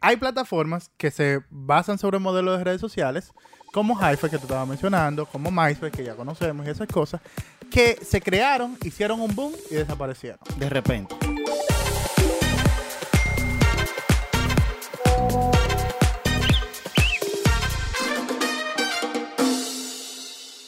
hay plataformas que se basan sobre modelos de redes sociales, como Hype, que tú estabas mencionando, como MySpace, que ya conocemos, y esas cosas, que se crearon, hicieron un boom y desaparecieron. De repente.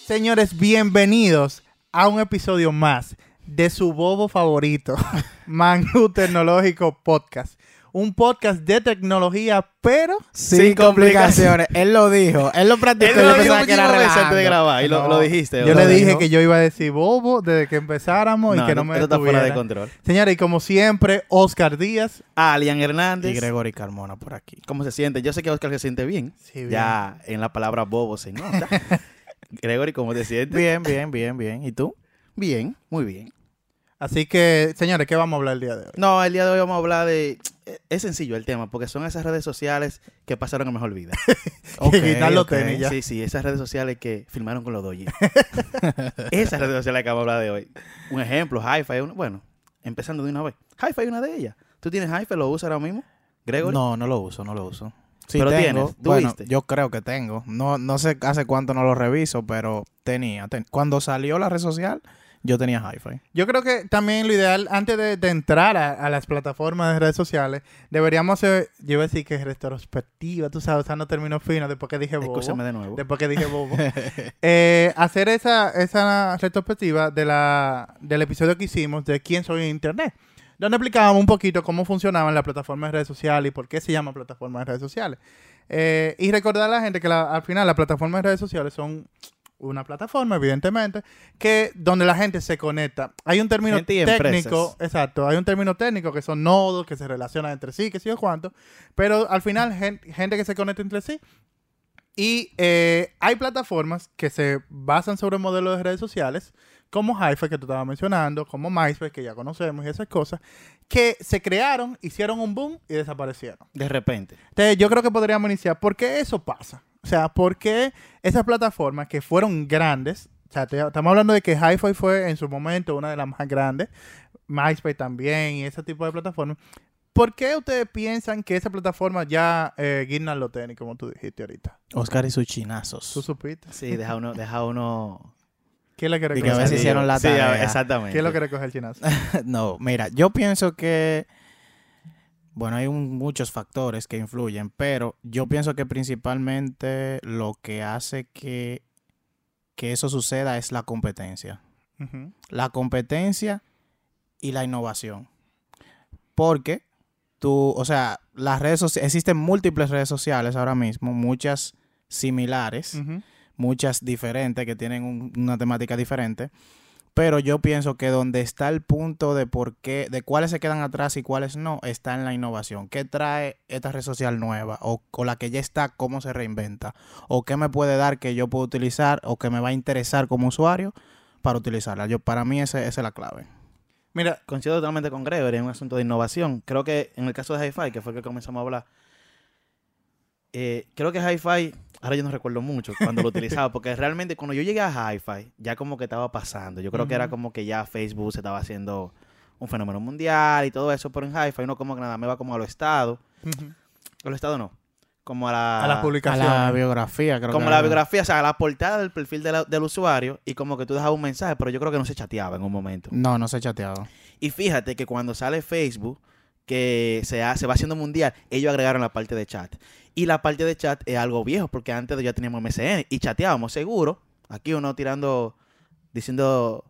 Señores, bienvenidos a un episodio más de su bobo favorito, Manu Tecnológico Podcast. Un podcast de tecnología, pero Sin, complicaciones. Él lo dijo. Él lo practicó. Él lo dijo que era antes de grabar y lo, No, lo dijiste. yo le dije que yo iba a decir bobo desde que empezáramos y que no me esto está fuera de control. Señores, y como siempre, Oscar Díaz. Alian Hernández. Y Gregory Carmona por aquí. ¿Cómo se siente? Yo sé que Oscar se siente bien. Sí, bien. Ya en la palabra bobo se nota. Gregory, ¿cómo te sientes? Bien, bien, bien, bien. ¿Y tú? Bien, muy bien. Así que, señores, ¿qué vamos a hablar el día de hoy? No, el día de hoy vamos a hablar de... Es sencillo el tema, porque son esas redes sociales que pasaron a mejor vida. Ok, quitar los ok. tenis ya. Sí, sí, esas redes sociales que filmaron con los doji. esas redes sociales que vamos a hablar de hoy. Un ejemplo, Hi-Fi, bueno, empezando de una vez. Hi-Fi es una de ellas. ¿Tú tienes Hi-Fi? ¿Lo usas ahora mismo? Gregory. No, no lo uso, no lo uso. Sí Pero tengo. tienes, bueno, ¿tuviste? yo creo que tengo. No, no sé hace cuánto no lo reviso, pero tenía. ten- Cuando salió la red social, yo tenía Hi-Fi. Yo creo que también lo ideal, antes de, de entrar a, a las plataformas de redes sociales, deberíamos hacer, yo iba a decir que es retrospectiva, tú sabes, usando términos finos, después que dije bobo. Escúchame de nuevo. Después que dije bobo. Eh, hacer esa, esa retrospectiva de la, del episodio que hicimos de quién soy en Internet. Donde explicábamos un poquito cómo funcionaban las plataformas de redes sociales y por qué se llaman plataformas de redes sociales. Eh, y recordar a la gente que la- al final las plataformas de redes sociales son una plataforma, evidentemente, que donde la gente se conecta. Hay un término Gente técnico, exacto, hay un término técnico que son nodos que se relacionan entre sí, que sí o cuánto, pero al final gen- gente que se conecta entre sí y eh, hay plataformas que se basan sobre modelos de redes sociales, como Hype, que tú estabas mencionando, como MySpace, que ya conocemos, y esas cosas, que se crearon, hicieron un boom y desaparecieron. De repente. Entonces, yo creo que podríamos iniciar. ¿Por qué eso pasa? O sea, ¿por qué esas plataformas que fueron grandes, o sea, te- estamos hablando de que Hi-Fi fue en su momento una de las más grandes, MySpace también y ese tipo de plataformas. ¿Por qué ustedes piensan que esa plataforma ya eh, los tenis, como tú dijiste ahorita? Oscar y sus ¿Tú chinazos. supiste? Sí, deja uno... Deja uno... ¿Quién le quiere Y que a coger? veces Sí, hicieron la sí, a- exactamente. ¿Quién lo quiere coger el chinazo? no, mira, yo pienso que, bueno, hay un- muchos factores que influyen, pero yo pienso que principalmente lo que hace que, que eso suceda es la competencia. La competencia y la innovación. Porque tú, o sea, las redes sociales, existen múltiples redes sociales ahora mismo, muchas similares muchas diferentes que tienen un- una temática diferente. Pero yo pienso que donde está el punto de por qué, de cuáles se quedan atrás y cuáles no, está en la innovación. ¿Qué trae esta red social nueva? O, o la que ya está, cómo se reinventa. O qué me puede dar que yo puedo utilizar o que me va a interesar como usuario para utilizarla. Yo, para mí esa es la clave. Mira, Coincido totalmente con Gregory en un asunto de innovación. Creo que en el caso de Hi-Fi, que fue el que comenzamos a hablar, eh, creo que Hi-Fi, ahora yo no recuerdo mucho cuando lo utilizaba, porque realmente cuando yo llegué a Hi-Fi, ya como que estaba pasando. Yo creo que era como que ya Facebook se estaba haciendo un fenómeno mundial y todo eso, pero en Hi-Fi uno como que nada me va como a los estados. ujú. A los estados no, como a la... a las A publicaciones. la biografía, creo como que la era. biografía, o sea, la portada del perfil de la- del usuario y como que tú dejabas un mensaje, pero yo creo que no se chateaba en un momento. No, no se ha chateado. Y fíjate que cuando sale Facebook, que se, ha- se va haciendo mundial, ellos agregaron la parte de chat. Y la parte de chat es algo viejo, porque antes ya teníamos MSN y chateábamos seguro. Aquí uno tirando, diciendo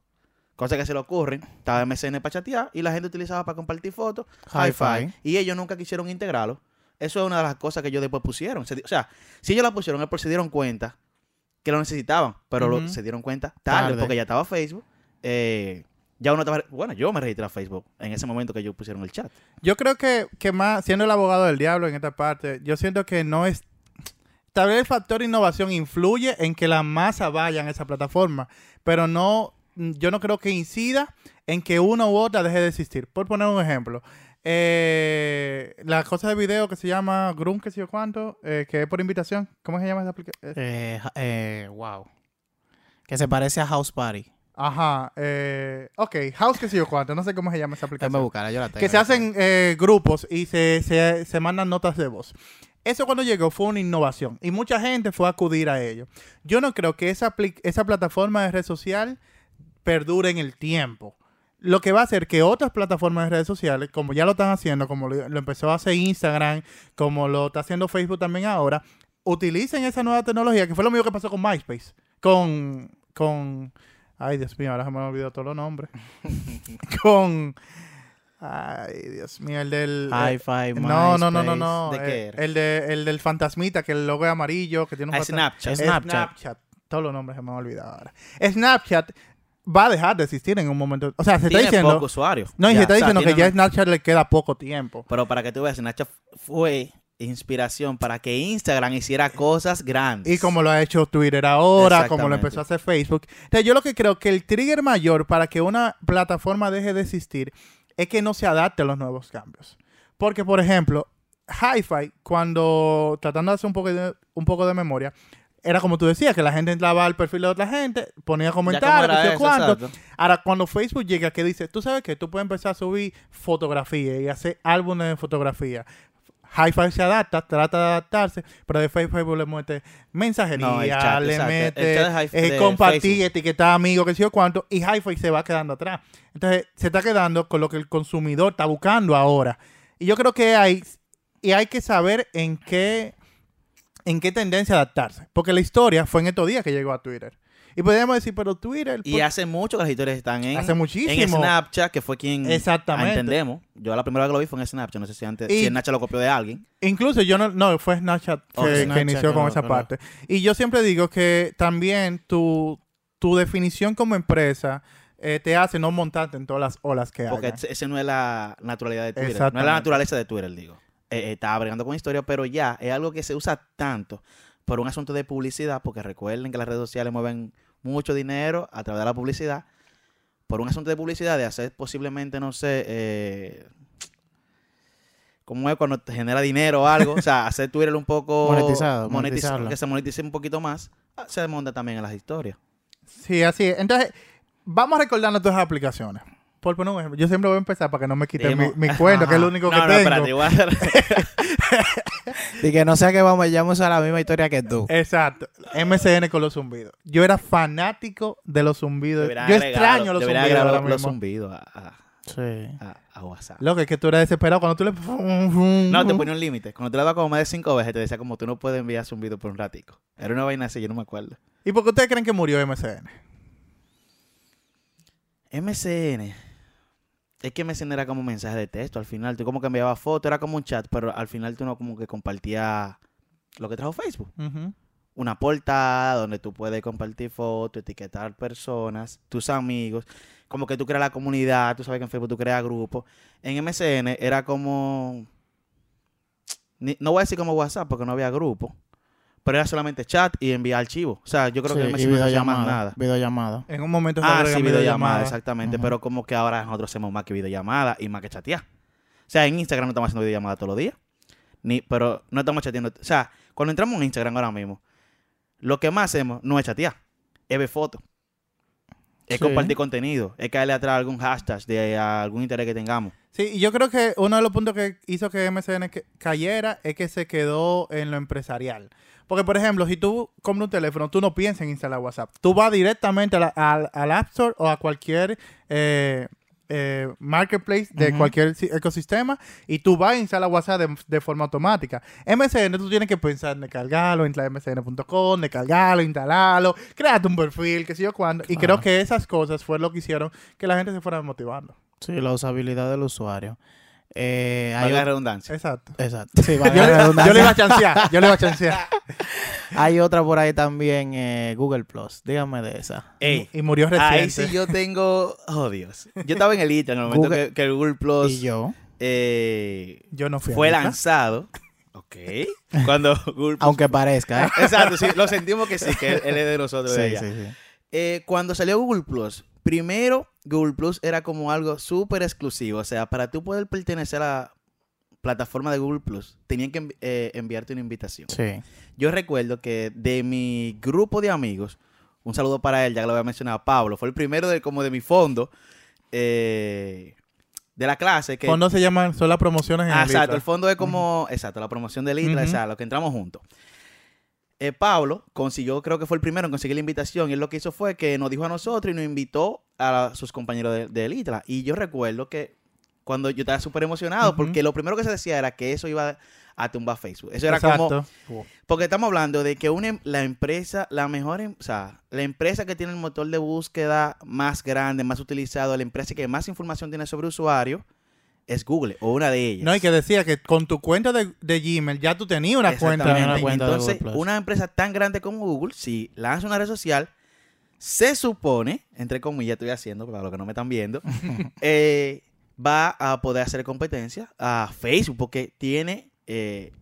cosas que se le ocurren. Estaba MSN para chatear y la gente utilizaba para compartir fotos. Hi-Fi. Y ellos nunca quisieron integrarlo. Eso es una de las cosas que ellos después pusieron. Se o sea, si ellos la pusieron, es porque se dieron cuenta que lo necesitaban, pero lo- se dieron cuenta tarde, Tarde. porque ya estaba Facebook. eh, ya uno estaba. Bueno, yo me registré a Facebook en ese momento que ellos pusieron el chat. Yo creo que, que más, siendo el abogado del diablo en esta parte, yo siento que no es... Tal vez el factor innovación influye en que la masa vaya en esa plataforma, pero no, yo no creo que incida en que una u otra deje de existir. Por poner un ejemplo, eh, la cosa de video que se llama Grum, que sé yo cuánto, eh, que es por invitación, ¿cómo se llama esa aplicación? Eh, eh, wow. Que se parece a House Party. Ajá. Eh, ok, House que sé yo cuánto. No sé cómo se llama esa Déjame aplicación. buscarla, yo la tengo. Que se hacen eh, grupos y se, se, se mandan notas de voz. Eso cuando llegó fue una innovación y mucha gente fue a acudir a ello. Yo no creo que esa, esa plataforma de red social perdure en el tiempo. Lo que va a hacer que otras plataformas de redes sociales, como ya lo están haciendo, como lo, lo empezó a hacer Instagram, como lo está haciendo Facebook también ahora, utilicen esa nueva tecnología, que fue lo mismo que pasó con MySpace. Con. con ay, Dios mío, ahora se me han olvidado todos los nombres. con. Ay, Dios mío, el del. eh, Hi-Fi, no, no, no, no, no. ¿De eh, qué era? El, de, el del fantasmita, que el logo es amarillo, que tiene un Ah. Snapchat. Snapchat. Snapchat. Todos los nombres se me han olvidado ahora. Snapchat va a dejar de existir en un momento. O sea, se está diciendo. pocos usuarios. No, y Ya, se está o sea, diciendo que ya a Snapchat le queda poco tiempo. Pero para que tú veas, Snapchat fue inspiración para que Instagram hiciera cosas grandes. Y como lo ha hecho Twitter ahora, como lo empezó a hacer Facebook. Entonces, yo lo que creo que el trigger mayor para que una plataforma deje de existir es que no se adapte a los nuevos cambios. Porque, por ejemplo, Hi-Fi, cuando tratando de hacer un poco de, un poco de memoria, era como tú decías, que la gente entraba al perfil de otra gente, ponía comentarios, cuánto. Ahora, cuando Facebook llega, que dice, tú sabes que tú puedes empezar a subir fotografía y hacer álbumes de fotografía. Hi-Fi se adapta, trata de adaptarse, pero de Facebook le mete mensajería, No, el chat, le exacto. Mete eh, compartir, etiquetar amigos, que sé yo cuánto, y Hi-Fi se va quedando atrás. Entonces, se está quedando con lo que el consumidor está buscando ahora. Y yo creo que hay, y hay que saber en qué, en qué tendencia adaptarse. Porque la historia fue en estos días que llegó a Twitter. Y podríamos decir, pero Twitter... Y ¿por- hace mucho que las historias están en, Hace muchísimo. en Snapchat, que fue quien Exactamente. entendemos. Yo la primera vez que lo vi fue en Snapchat. No sé si antes Y- si Snapchat lo copió de alguien. Incluso yo no, no, fue Snapchat que, Oh, que Snapchat inició con esa parte. Y yo siempre digo que también tu, tu definición como empresa eh, te hace no montarte en todas las olas que Porque hay. ese ese no es la naturalidad de Twitter. No es la naturaleza de Twitter, digo. Eh, eh, estaba bregando con historia, pero ya es algo que se usa tanto por un asunto de publicidad, porque recuerden que las redes sociales mueven mucho dinero a través de la publicidad. Por un asunto de publicidad, de hacer posiblemente, no sé, eh, ¿cómo es cuando te genera dinero o algo? o sea, hacer Twitter un poco Monetizado, que se monetice un poquito más, ah, se monta también en las historias. Sí, así es. Entonces, vamos recordando todas las aplicaciones. Por poner un ejemplo, yo siempre voy a empezar para que no me quiten mi, cuento, que es lo único no, que no, tengo. espérate, Y que no sea que vamos, ya vamos a la misma historia que tú. Exacto. MCN con los zumbidos. Yo era fanático de los zumbidos. Yo extraño los zumbidos ahora los mismo. zumbidos a, a- Sí. a- a WhatsApp. Lo que es que tú eres desesperado cuando tú le... No, te ponía un límite. Cuando te lo daba como más de cinco veces, te decía como tú no puedes enviar zumbido por un ratico. Era una vaina así, yo no me acuerdo. ¿Y por qué ustedes creen que murió MCN? MCN. Es que MCN era como un mensaje de texto al final. Tú como que enviabas foto, era como un chat, pero al final tú no como que compartías lo que trajo Facebook. Una portada donde tú puedes compartir fotos, etiquetar personas, tus amigos. Como que tú creas la comunidad, tú sabes que en Facebook tú creas grupos. En MCN era como... ni- no voy a decir como WhatsApp porque no había grupo. Pero era solamente chat y enviar archivos. O sea, yo creo Sí, que y MCN no se hacía más videollamada. nada. Videollamada. En un momento se Ah, sí, videollamada, videollamadas. exactamente. Ujú. Pero como que ahora nosotros hacemos más que videollamada y más que chatear. O sea, en Instagram no estamos haciendo videollamada todos los días. Ni, pero no estamos chateando. O sea, cuando entramos en Instagram ahora mismo, lo que más hacemos no es chatear, es ver fotos. Es Sí. compartir contenido, es caerle atrás algún hashtag de algún interés que tengamos. Sí, y yo creo que uno de los puntos que hizo que MCN cayera es que se quedó en lo empresarial. Porque, por ejemplo, si tú compras un teléfono, tú no piensas en instalar WhatsApp. Tú vas directamente a la- al, al App Store o a cualquier eh, eh, marketplace de cualquier si- ecosistema y tú vas a instalar WhatsApp de, de forma automática. MSN tú tienes que pensar en descargarlo, entrar a msn.com, descargarlo, instalarlo, créate un perfil, qué sé yo cuándo. Y creo que esas cosas fue lo que hicieron que la gente se fuera motivando. Sí, la usabilidad del usuario. Eh, hay la redundancia. Exacto. Exacto. Sí, Yo, la le- yo redundancia. le iba a chancear, yo le iba a chancear. Hay otra por ahí también, eh, Google Plus. Dígame de esa. Ey, y murió reciente. ahí sí yo tengo... Oh, Dios. Yo estaba en el ITA en el momento Google- que, que el Google Plus y yo. eh, Yo no fui fue lanzado. Ok. Cuando Google Plus Aunque parezca, ¿eh? Exacto, sí, lo sentimos que sí, que él, él es de nosotros. de sí, allá. sí, sí. Eh, cuando salió Google Plus, primero Google Plus era como algo súper exclusivo. O sea, para tú poder pertenecer a la plataforma de Google Plus, tenían que eh, enviarte una invitación. Sí. Yo recuerdo que de mi grupo de amigos, un saludo para él, ya que lo había mencionado, Pablo. Fue el primero de como de mi fondo eh, de la clase. Que, Fondo se llaman, son las promociones en Ah, el exacto, el fondo es como, exacto, la promoción del ITRA, Ujú. o sea, lo que entramos juntos. Eh, Pablo consiguió, creo que fue el primero en conseguir la invitación, y él lo que hizo fue que nos dijo a nosotros y nos invitó a sus compañeros de- ITRA. Y yo recuerdo que cuando yo estaba súper emocionado, porque lo primero que se decía era que eso iba a tumbar Facebook. Eso era como, Exacto. porque estamos hablando de que una, em- la empresa, la mejor, em- o sea, la empresa que tiene el motor de búsqueda más grande, más utilizado, la empresa que más información tiene sobre usuario, es Google, o una de ellas. No, y que decía que con tu cuenta de, de Gmail ya tú tenías una cuenta. Una cuenta Entonces, una empresa tan grande como Google, si lanza una red social, se supone, entre comillas, estoy haciendo, para los que no me están viendo, eh, va a poder hacer competencia a Facebook porque tiene eh,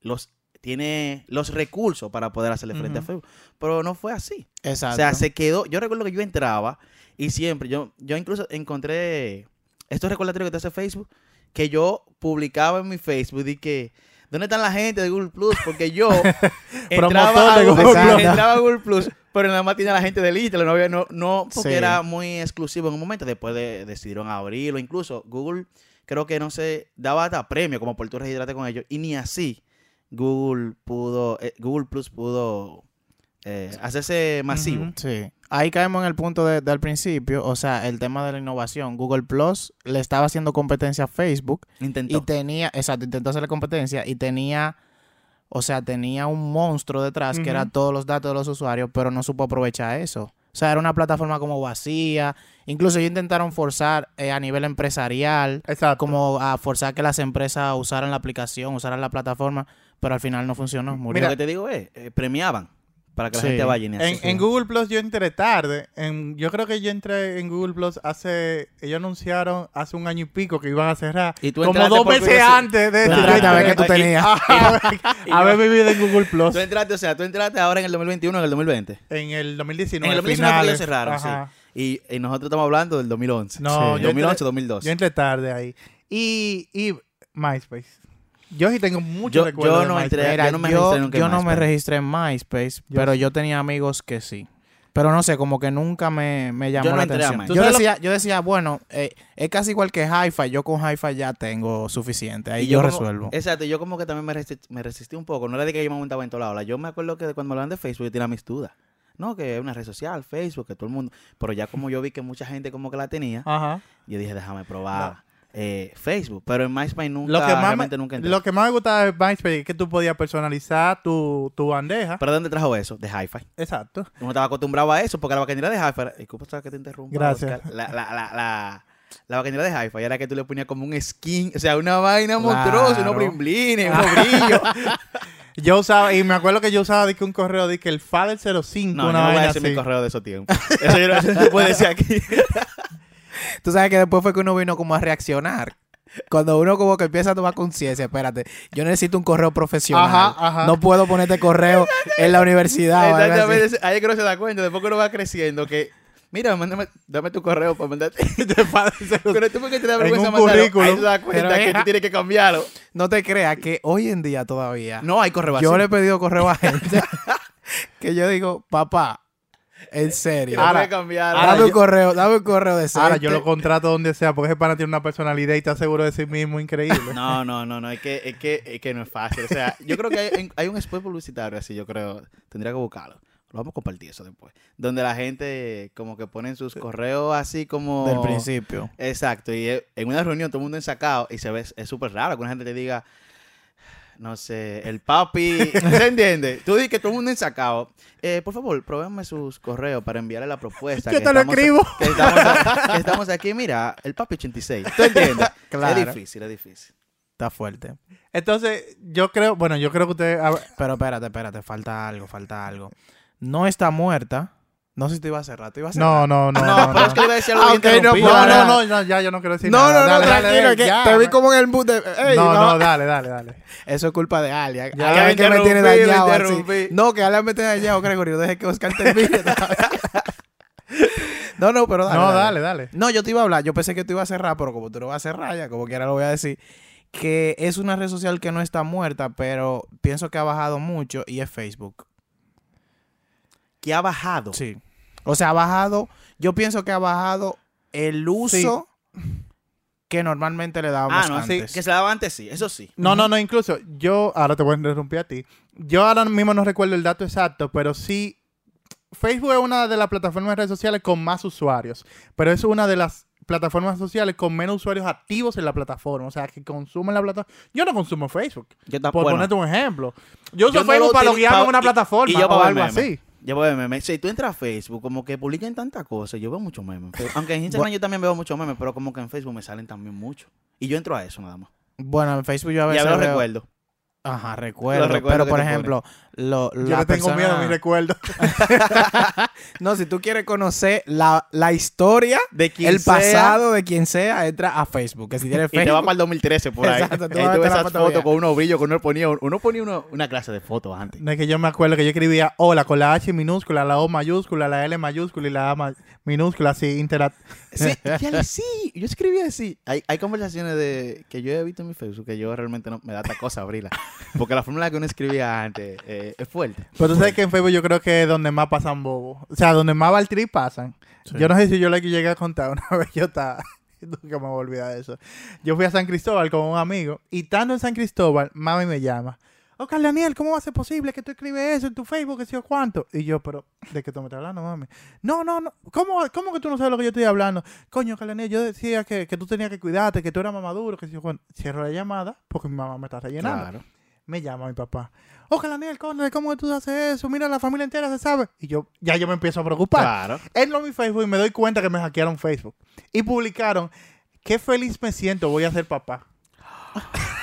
los tiene los recursos para poder hacerle frente a. Facebook. Pero no fue así. Exacto. O sea, se quedó. Yo recuerdo que yo entraba y siempre, yo, yo incluso encontré estos recordatorios que te hace Facebook, que yo publicaba en mi Facebook y que. ¿Dónde están la gente de Google Plus? Porque yo entraba, a de Google, Google Plus. entraba a Google Plus, pero nada más tenía la gente del Little, no había, no, no, porque Sí. era muy exclusivo en un momento. Después de, decidieron abrirlo. Incluso Google, creo que no se daba hasta premio como por tú registrarte con ellos. Y ni así Google pudo, eh, Google Plus pudo eh, hacerse masivo. Sí. Ahí caemos en el punto de- del principio, o sea, el tema de la innovación. Google Plus le estaba haciendo competencia a Facebook Intentó. y tenía, exacto, intentó hacerle competencia y tenía, o sea, tenía un monstruo detrás que era todos los datos de los usuarios, pero no supo aprovechar eso. O sea, era una plataforma como vacía. Incluso ellos intentaron forzar eh, a nivel empresarial, Exacto. como a forzar que las empresas usaran la aplicación, usaran la plataforma, pero al final no funcionó. Murió. Lo que te digo es, eh, premiaban para que la Sí. gente vaya y En, así. en Google Plus yo entré tarde. En, yo creo que yo entré en Google Plus hace. Ellos anunciaron hace un año y pico que iban a cerrar. Y tú como dos meses antes de a ver entré- qué tú tenías. a haber vivido en Google Plus Tú entraste, o sea, tú entraste ahora en el 2021 o en el 2020. en el 2019. En el 2019 porque finales. ellos cerraron, Ajá. sí. Y, y nosotros estamos hablando del 2011. No, Sí. yo, 2011, entré, 2012. yo entré tarde ahí. Y, y MySpace. Yo sí tengo muchos Yo- recuerdos yo no MySpace. entré- Mira, yo no me yo, registré yo no me MySpace. registré en MySpace, pero sí. yo tenía amigos que sí. Pero no sé, como que nunca me, me llamó no la atención. Yo ¿Tú sabes decía, yo decía, bueno, eh, es casi igual que Hi-Fi. Yo con Hi-Fi ya tengo suficiente. Ahí Y yo, como- resuelvo. Exacto, yo como que también me resistí, me resistí un poco. No era de que yo me montaba en toda la ola. Yo me acuerdo que cuando me hablan de Facebook yo tenía mis dudas. No, que es una red social, Facebook, que todo el mundo. Pero ya como yo vi que mucha gente como que la tenía, Ajá. yo dije, déjame probar eh, Facebook. Pero en MySpace nunca, Lo que, más realmente me, nunca entré. lo que más me gustaba de MySpace es que tú podías personalizar tu, tu bandeja. ¿Pero de dónde trajo eso? De Hi-Fi. Exacto. Uno estaba acostumbrado a eso porque la bacanera de Hi-Fi. Disculpa que te interrumpa. Gracias. Oscar. La, la, la, la, la de Hi-Fi era que tú le ponías como un skin, o sea, una vaina Claro. monstruosa, unos blimblines, unos brillos. Yo usaba, y me acuerdo que yo usaba de que un correo de que el FADER 05, No, yo una no voy a decir mi correo de esos tiempos. Eso yo no, eso no se puede decir aquí. Tú sabes que después fue que uno vino como a reaccionar. Cuando uno como que empieza a tomar conciencia, espérate, yo necesito un correo profesional. Ajá, ajá. No puedo ponerte correo en la universidad. Exactamente. Ahí es que uno se da cuenta, después que uno va creciendo, que, mira, mándame, dame tu correo para mandarte. De FADER 05. Pero tú porque te da En vergüenza mandarlo, ahí te das cuenta Pero, que tú tienes que cambiarlo. No te creas que hoy en día todavía No hay correo yo le he pedido correo a gente que yo digo, papá, en serio. Ahora- cambiar. ahora dame yo- un correo, dame un correo de Ahora yo lo contrato donde sea porque ese pana tiene una personalidad y está seguro de sí mismo increíble. No, no, no, no, es que, es que, es que no es fácil. O sea, yo creo que hay, un spot publicitario así, yo creo, tendría que buscarlo. Lo vamos a compartir eso después. Donde la gente como que ponen sus correos así como... Del principio. Exacto, y en una reunión todo el mundo ensacado y se ve, es súper raro que una gente te diga, no sé, el papi, ¿se entiende? Tú dices que todo el mundo ensacado. Eh, por favor, pruébenme sus correos para enviarle la propuesta. Yo que te lo estamos- escribo. Que estamos, que estamos aquí, mira, el papi 86. ¿Tú entiendes? Claro. Es difícil, es difícil. Está fuerte. Entonces, yo creo, bueno, yo creo que ustedes... a ver, Pero espérate, espérate, falta algo, falta algo. No está muerta. No sé si te iba a cerrar, te iba a cerrar. No, no, no. No, no, pero no. es que iba a decir algo Ah, no. No, no, no, no, ya yo no quiero decir No, nada. no, no, Dale, dale, tranquilo, dale, que ya. te vi como en el boot de... No, no, no, dale, dale, dale. Eso es culpa de Alia. Ya, Alia me que me tiene dañado así. No, que Alia me tiene dañado, Gregorio. Deje que Oscar termine. no, no, pero dale. No, dale, dale. No, yo te iba a hablar. Yo pensé que te iba a cerrar, pero como tú no vas a cerrar ya, como quiera lo voy a decir. Que es una red social que no está muerta, pero pienso que ha bajado mucho y es Facebook. Que ha bajado. Sí. O sea, ha bajado, yo pienso que ha bajado el uso que normalmente le dábamos Ah, no, sí, antes. que se daba antes, sí, eso sí. No, no, no, incluso yo, ahora te voy a interrumpir a ti. Yo ahora mismo no recuerdo el dato exacto, pero sí, Facebook es una de las plataformas de redes sociales con más usuarios, pero es una de las plataformas sociales con menos usuarios activos en la plataforma, o sea, que consumen la plataforma. Yo no consumo Facebook, Yo por ponerte un ejemplo. Yo uso Yo no Facebook lo para loguearme en una plataforma y yo o algo así. Yo veo memes. Si tú entras a Facebook, como que publican tantas cosas, yo veo muchos memes. Pero- Aunque en Instagram yo también veo muchos memes, pero como que en Facebook me salen también muchos. Y yo entro a eso nada más. Bueno, en Facebook yo a veces a ver veo- recuerdo. Ajá, recuerdo. Pero por ejemplo, lo, Yo la le tengo persona- miedo a mis recuerdos. No, si tú quieres conocer la, la historia, De quien el sea, pasado de quien sea, entra a Facebook. Que si tienes Y te va Facebook, para el 2013 por ahí. Exacto, tú ahí vas tú a ves esas fotos con unos brillos que uno ponía, uno ponía uno- una clase de fotos antes. No es que yo me acuerdo que yo escribía hola con la H minúscula, la O mayúscula, la L mayúscula y la A ma- minúscula, así, interact. Sí, sí, yo escribí así. Hay, hay conversaciones de que yo he visto en mi Facebook que yo realmente no me da esta cosa abrirla. Porque la forma en la que uno escribía antes eh, es fuerte. Pero tú sabes que en Facebook yo creo que es donde más pasan bobos. O sea, donde más Valtteri pasan. Sí. Yo no sé si yo le llegué a contar una vez. Yo estaba. Nunca me voy a olvidar de eso. Yo fui a San Cristóbal con un amigo. Y estando en San Cristóbal, mami me llama. Oh, Carl Daniel, ¿cómo va a ser posible que tú escribes eso en tu Facebook? Que sé yo cuánto. Y yo, pero, ¿de qué tú me estás hablando, mami? No, no, no. ¿Cómo, ¿Cómo que tú no sabes lo que yo estoy hablando? Coño, Carl Daniel, yo decía que, que tú tenías que cuidarte, que tú eras mamaduro, que sé yo cuánto. Cierro la llamada porque mi mamá me está rellenando. Claro. Me llama mi papá. Ojalá, Daniel, conde, ¿cómo que tú haces eso? Mira, la familia entera se sabe. Y yo, ya yo me empiezo a preocupar. Claro. Entro a mi Facebook y me doy cuenta que me hackearon Facebook. Y publicaron, qué feliz me siento, voy a ser papá.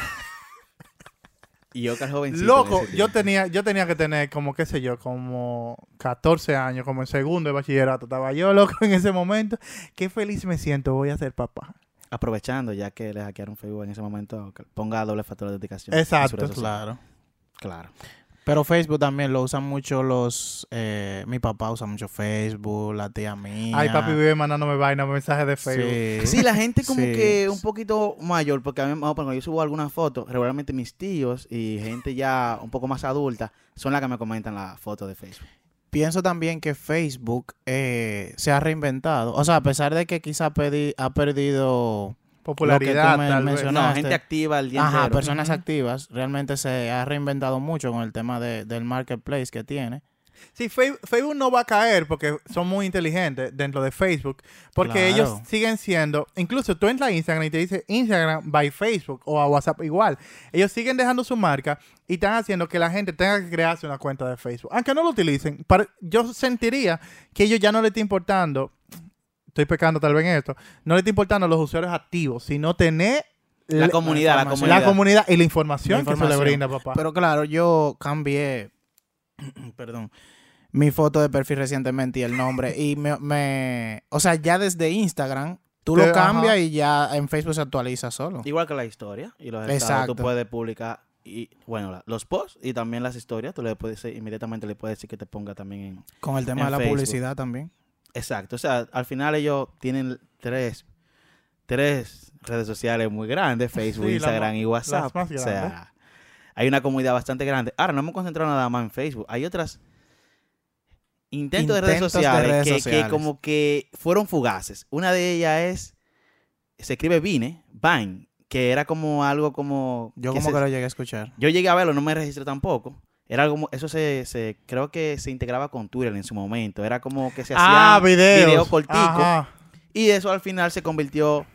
Y yo que jovencito. en Loco, yo tenía, yo tenía que tener como, qué sé yo, como 14 años, como en segundo de bachillerato. Estaba yo, loco, en ese momento. Qué feliz me siento, voy a ser papá. Aprovechando ya que le hackearon Facebook en ese momento, que ponga doble factor de autenticación. Exacto. Claro. Claro. Pero Facebook también lo usan mucho los... eh, mi papá usa mucho Facebook, la tía mía. Ay, papi vive mandándome vaina, mensajes de Facebook. Sí. Sí, la gente como Sí. que un poquito mayor, porque a mí, cuando yo subo algunas fotos, regularmente mis tíos y gente ya un poco más adulta son las que me comentan las fotos de Facebook. Pienso también que Facebook eh, se ha reinventado. O sea, a pesar de que quizá pedi- ha perdido... Popularidad, Lo que tú me tal vez. No, gente activa el día Ajá, entero. personas activas. Realmente se ha reinventado mucho con el tema de- del marketplace que tiene. Sí, Facebook no va a caer porque son muy inteligentes dentro de Facebook. Porque Claro. ellos siguen siendo, incluso tú entras a Instagram y te dice Instagram by Facebook o a WhatsApp igual. Ellos siguen dejando su marca y están haciendo que la gente tenga que crearse una cuenta de Facebook. Aunque no lo utilicen, para- yo sentiría que ellos ya no le está importando, estoy pecando tal vez en esto, no le está importando los usuarios activos, sino tener La comunidad, la información. comunidad. la comunidad y la información, La que se le información. brinda, papá. Pero claro, yo cambié, perdón, mi foto de perfil recientemente y el nombre. y me, me- o sea, ya desde Instagram, tú lo cambias ajá. y ya en Facebook se actualiza solo. Igual que la historia y los estados, Exacto. tú puedes publicar y bueno, la- los posts y también las historias, tú le puedes inmediatamente le puedes decir que te ponga también en Con el tema de la Facebook. publicidad también. Exacto, o sea, al final ellos tienen tres tres redes sociales muy grandes, Facebook, Sí, Instagram y WhatsApp. más o sea, hay una comunidad bastante grande. Ahora no hemos concentrado nada más en Facebook, hay otras intentos, de redes de sociales, redes que, como que fueron fugaces. Una de ellas es se escribe Vine, Vine, que era como algo como Yo que como se- que lo llegué a escuchar. yo llegué a verlo, no me registré tampoco. Era algo, eso se, se, creo que se integraba con Twitter en su momento. Era como que se hacían ah, videos. corticos. Ajá. Y eso al final se convirtió,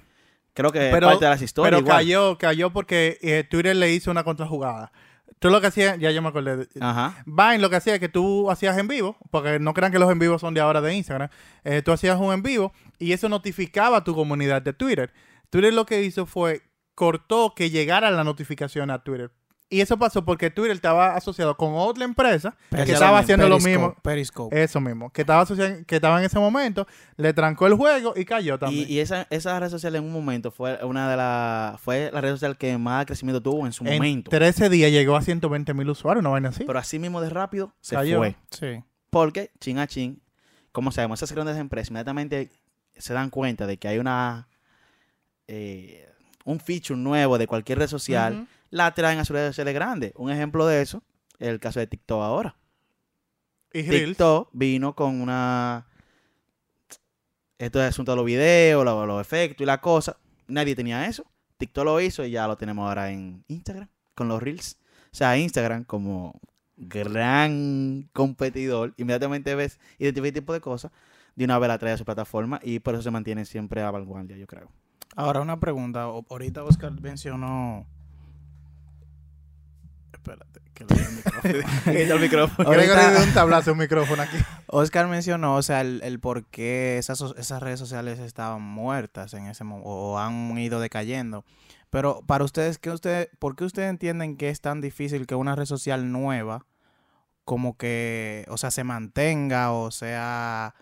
creo que Pero- parte de las historias. Pero igual. cayó, cayó porque eh, Twitter le hizo una contrajugada. Tú lo que hacías, ya yo me acordé. Ajá. Vine lo que hacía es que tú hacías en vivo, porque no crean que los en vivos son de ahora de Instagram. eh, tú hacías un en vivo y eso notificaba a tu comunidad de Twitter. Twitter lo que hizo fue cortó que llegara la notificación a Twitter. Y eso pasó porque Twitter estaba asociado con otra empresa que estaba haciendo lo mismo. Periscope. Eso mismo, que estaba, asociado- que estaba en ese momento, le trancó el juego y cayó también. Y, y esa, esa red social en un momento fue una de las, fue la red social que más crecimiento tuvo en su en momento. 13 días llegó a 120 mil usuarios, una vaina así. Pero así mismo de rápido se Cayó. fue. Sí. Porque, chin a chin, como sabemos, esas grandes empresas inmediatamente se dan cuenta de que hay una eh, un feature nuevo de cualquier red social, traen a sus redes sociales grandes. Un ejemplo de eso es el caso de TikTok ahora. Y. TikTok vino con una... Esto es asunto de los videos, los, los efectos y la cosa. Nadie tenía eso. TikTok lo hizo y ya lo tenemos ahora en Instagram con los Reels. O sea, Instagram como gran competidor, inmediatamente ves identifica este tipo de cosas, de una vez la trae a su plataforma y por eso se mantiene siempre a vanguardia, yo creo. Ahora una pregunta. Ahorita Oscar mencionó... Espérate, que le doy el micrófono. El micrófono. Ahorita- un tablazo un micrófono aquí. Oscar mencionó, o sea, el, el por qué esas, so- esas redes sociales estaban muertas en ese momento o han ido decayendo. Pero para ustedes, ¿qué usted, ¿por qué ustedes entienden que es tan difícil que una red social nueva como que, o sea, se mantenga o sea,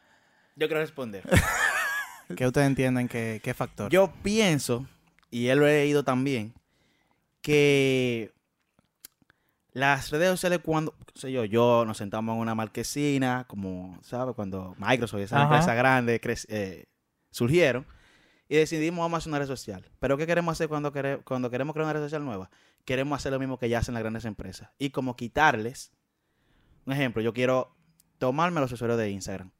Yo quiero responder. que ustedes entienden que, qué factor? Yo pienso, y él lo he leído también, que las redes sociales cuando, qué sé yo, yo nos sentamos en una marquesina, como, ¿sabes? Cuando Microsoft y Ajá. empresas grandes cre- eh, surgieron, y decidimos vamos a hacer una red social. Pero ¿qué queremos hacer cuando, quere- cuando queremos crear una red social nueva? Queremos hacer lo mismo que ya hacen las grandes empresas. Y como quitarles, un ejemplo, yo quiero tomarme los usuarios de Instagram.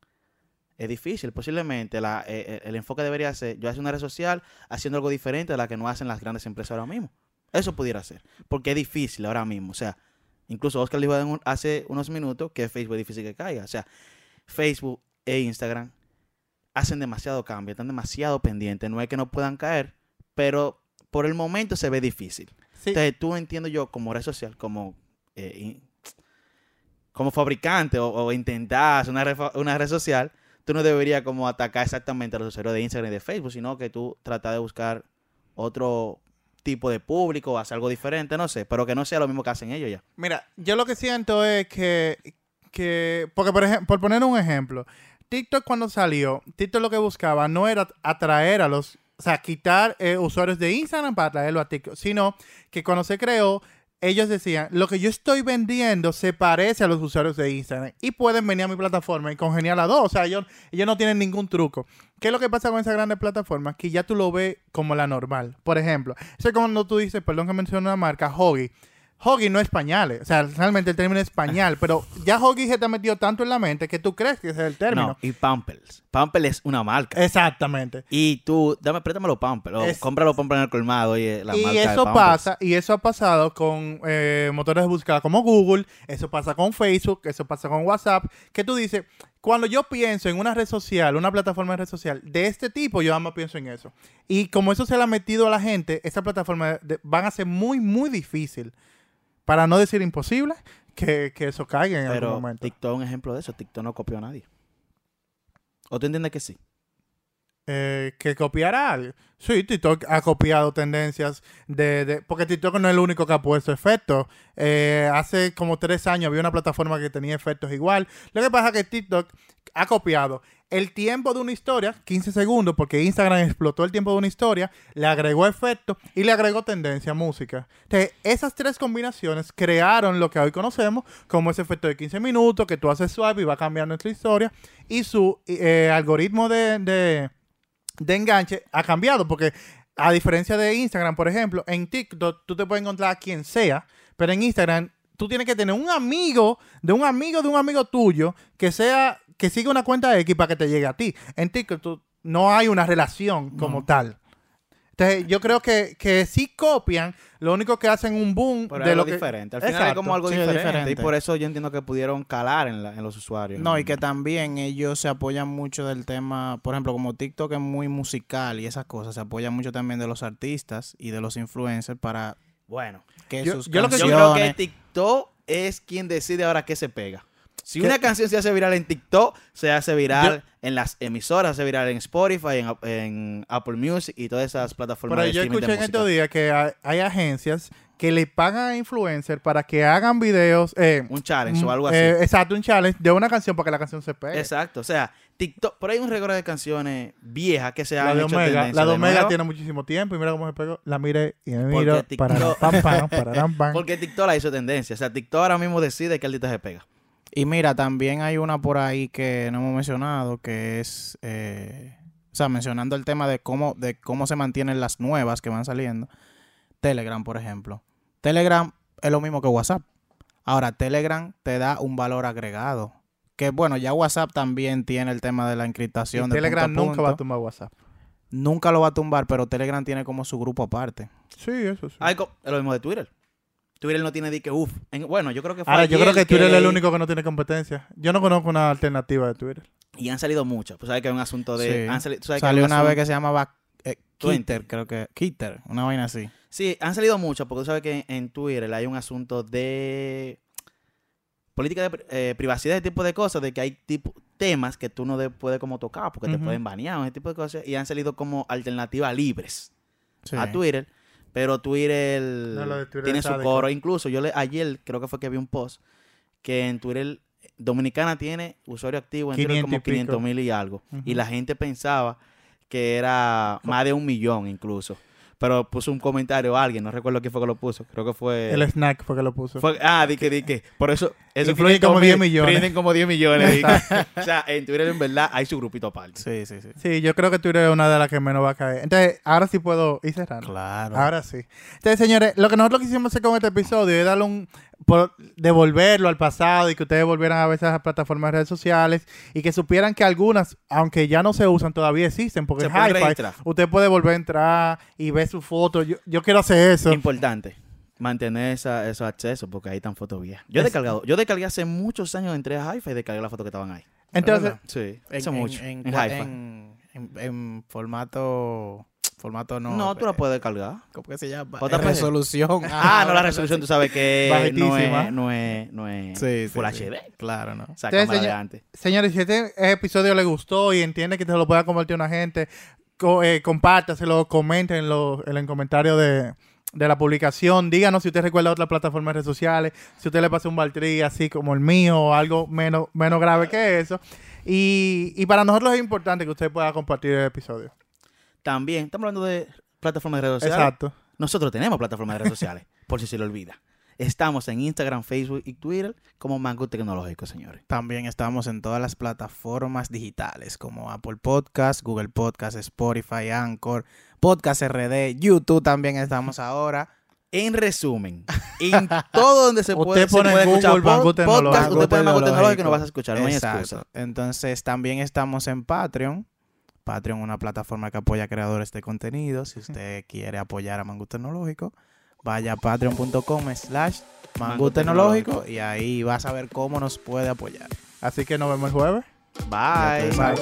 Es difícil, posiblemente la- eh, eh, el enfoque debería ser, yo hacer una red social haciendo algo diferente a la que no hacen las grandes empresas ahora mismo. Eso pudiera ser, porque es difícil ahora mismo. O sea, incluso Oscar dijo hace unos minutos que Facebook es difícil que caiga. O sea, Facebook e Instagram hacen demasiado cambio, están demasiado pendientes. No es que no puedan caer, pero por el momento se ve difícil. Sí. Entonces, tú entiendo yo como red social, como, eh, como fabricante o, o intentar hacer una red, una red social, tú no deberías como atacar exactamente a los usuarios de Instagram y de Facebook, sino que tú tratas de buscar otro tipo de público, hacer algo diferente, no sé, pero que no sea lo mismo que hacen ellos ya. Mira, yo lo que siento es que, que porque por ejemplo, por poner un ejemplo, TikTok cuando salió, TikTok lo que buscaba no era atraer a los, o sea, quitar eh, usuarios de Instagram para traerlo a TikTok, sino que cuando se creó, ellos decían, lo que yo estoy vendiendo se parece a los usuarios de Instagram y pueden venir a mi plataforma y congeniar las dos, o sea, ellos, ellos no tienen ningún truco. ¿Qué es lo que pasa con esas grandes plataformas? Que ya tú lo ves como la normal. Por ejemplo, eso es cuando tú dices, perdón que mencioné una marca, Hoggy. Hoggy no es pañales, o sea, realmente el término es pañal, pero ya Hoggy se te ha metido tanto en la mente que tú crees que ese es el término. No, y Pampers. Pampers es una marca. Exactamente. Y tú, dame, préstame los Pampers, o Es- compra los Pampers en el colmado, oye, la y marca eso pasa, y eso ha pasado con eh, motores de búsqueda como Google, eso pasa con Facebook, eso pasa con WhatsApp, que tú dices, cuando yo pienso en una red social, una plataforma de red social de este tipo, yo más pienso en eso. Y como eso se le ha metido a la gente, esa plataforma de- van a ser muy, muy difícil, para no decir imposible, que, que eso caiga en algún Pero momento. TikTok es un ejemplo de eso. TikTok no copió a nadie. ¿O tú entiendes que sí? eh, que copiara algo. Sí, TikTok ha copiado tendencias de, de- Porque TikTok no es el único que ha puesto efectos. Eh, hace como tres años había una plataforma que tenía efectos igual. Lo que pasa es que TikTok ha copiado el tiempo de una historia, 15 segundos, porque Instagram explotó el tiempo de una historia, le agregó efectos y le agregó tendencia, música. Entonces, esas tres combinaciones crearon lo que hoy conocemos como ese efecto de 15 minutos, que tú haces swipe y va cambiando nuestra historia, y su eh, algoritmo de- de de enganche ha cambiado porque a diferencia de Instagram, por ejemplo, en TikTok tú te puedes encontrar a quien sea, pero en Instagram tú tienes que tener un amigo de un amigo de un amigo tuyo que sea que siga una cuenta X para que te llegue a ti. En TikTok tú- no hay una relación como tal. Entonces, yo creo que, que sí copian, lo único que hacen un boom Pero de es lo algo que diferente. Al final es Exacto. como algo Sí, es diferente, diferente. Y por eso yo entiendo que pudieron calar en, la- en los usuarios. No, y que también ellos se apoyan mucho del tema, por ejemplo, como TikTok es muy musical y esas cosas, se apoyan mucho también de los artistas y de los influencers para Bueno, que Yo- sus yo lo que- yo canciones... creo que TikTok es quien decide ahora qué se pega. Si ¿Qué? una canción se hace viral en TikTok, se hace viral en las emisoras, se hace viral en Spotify, en, Ap- en Apple Music y todas esas plataformas Pero de yo de escuché en estos días que hay, hay agencias que le pagan a influencers para que hagan videos. eh, Un challenge o mm, algo así. eh, exacto, un challenge de una canción para que la canción se pegue. Exacto, o sea, TikTok, por ahí hay un récord de canciones viejas que se La han de hecho Omega, la de Omega tiene muchísimo tiempo y mira cómo se pegó. La miré y me Porque miro. TikTok- pararán, pam. Porque TikTok la hizo tendencia. O sea, TikTok ahora mismo decide qué artista se pega. Y mira, también hay una por ahí que no hemos mencionado, que es, eh, o sea, mencionando el tema de cómo, de cómo se mantienen las nuevas que van saliendo. Telegram, por ejemplo. Telegram es lo mismo que WhatsApp. Ahora, Telegram te da un valor agregado Que bueno, ya WhatsApp también tiene el tema de la Y encriptación de Telegram punto a nunca va a tumbar WhatsApp. Nunca lo va a tumbar, pero Telegram tiene como su grupo aparte. Sí, eso sí. Es lo mismo de Twitter. Twitter no tiene de que, uff. Bueno, yo creo que fue Ahora, yo creo que Twitter es el único que no tiene competencia. Yo no conozco una alternativa de Twitter. Y han salido muchas. Pues sabes que hay un asunto de... Sí. han sali- tú sabes Salió un una vez que se llamaba eh. Kitter, creo que. Kitter, una vaina así. Sí, han salido muchas, porque tú sabes que en Twitter hay un asunto de política de eh, privacidad, ese tipo de cosas, de que hay tipo, temas que tú no de- puedes como tocar porque te pueden banear, ese tipo de cosas, y han salido como alternativas libres Sí. a Twitter, pero Twitter, No, lo de Twitter tiene su coro. Incluso yo le, ayer creo que fue que vi un post que en Twitter Dominicana tiene usuario activo en Twitter 500 y como pico. 500 mil y algo. Y la gente pensaba que era más de un millón incluso. Pero puso un comentario alguien, no recuerdo quién fue que lo puso. Creo que fue... El snack fue que lo puso. fue- ah, di que, di que. Por eso... eso Influyen 500 como 10 mil, millones. Rinden como 10 millones. o sea, en Twitter en verdad hay su grupito aparte. Sí, sí, sí. Sí, yo creo que Twitter es una de las que menos va a caer. Entonces, ahora sí puedo ir cerrando. Claro. Ahora sí. Entonces, señores, lo que nosotros quisimos hacer con este episodio es darle un. Por, devolverlo al pasado y que ustedes volvieran a ver esas plataformas de redes sociales y que supieran que algunas, aunque ya no se usan, todavía existen. Porque Se Hi-Fi registrar. usted puede volver a entrar y ver su foto. Yo, yo quiero hacer eso. Importante. Mantener esa, esos accesos porque ahí están fotos viejas. Yo he Es- descargado, yo descargué hace muchos años, entré a Hi-Fi y descargué las fotos que estaban ahí. Entonces. Sí, En, eso en- mucho. En, En, cua- Hi-Fi. en- en- en formato. Formato no. no, tú la eh, puedes descargar. ¿Cómo que se llama? JPG. Resolución. Ah, no, la resolución tú sabes que no Bajitísima. es, no es, no es Sí, sí, Full sí. HD. Claro, ¿no? O sea, Entonces, de señor- antes. Señores, si este episodio le gustó y entiende que se lo pueda compartir a una gente, co- eh, compártaselo, coméntenlo en el comentario de, de la publicación. Díganos si usted recuerda otras plataformas de redes sociales, si usted le pasa un Baltrí así como el mío o algo menos, menos grave que eso. Y, y para nosotros es importante que usted pueda compartir el episodio. También, estamos hablando de plataformas de redes sociales. Exacto. Nosotros tenemos plataformas de redes sociales, por si se le olvida. Estamos en Instagram, Facebook y Twitter como Mango Tecnológico, señores. También estamos en todas las plataformas digitales como Apple Podcast, Google Podcast, Spotify, Anchor, Podcast RD, YouTube también estamos ahora. En resumen, en todo donde se puede, se pone en puede Google escuchar Tecnológico. podcast, usted pone Tecnológico y no Tecnológico. vas a escuchar, no hay Exacto. excusa. Entonces también estamos en Patreon. Patreon, una plataforma que apoya a creadores de contenido. Si usted quiere apoyar a Mango Tecnológico, vaya a patreon.com slash Mango Tecnológico y ahí vas a ver cómo nos puede apoyar. Así que nos vemos el jueves. Bye. Sabes.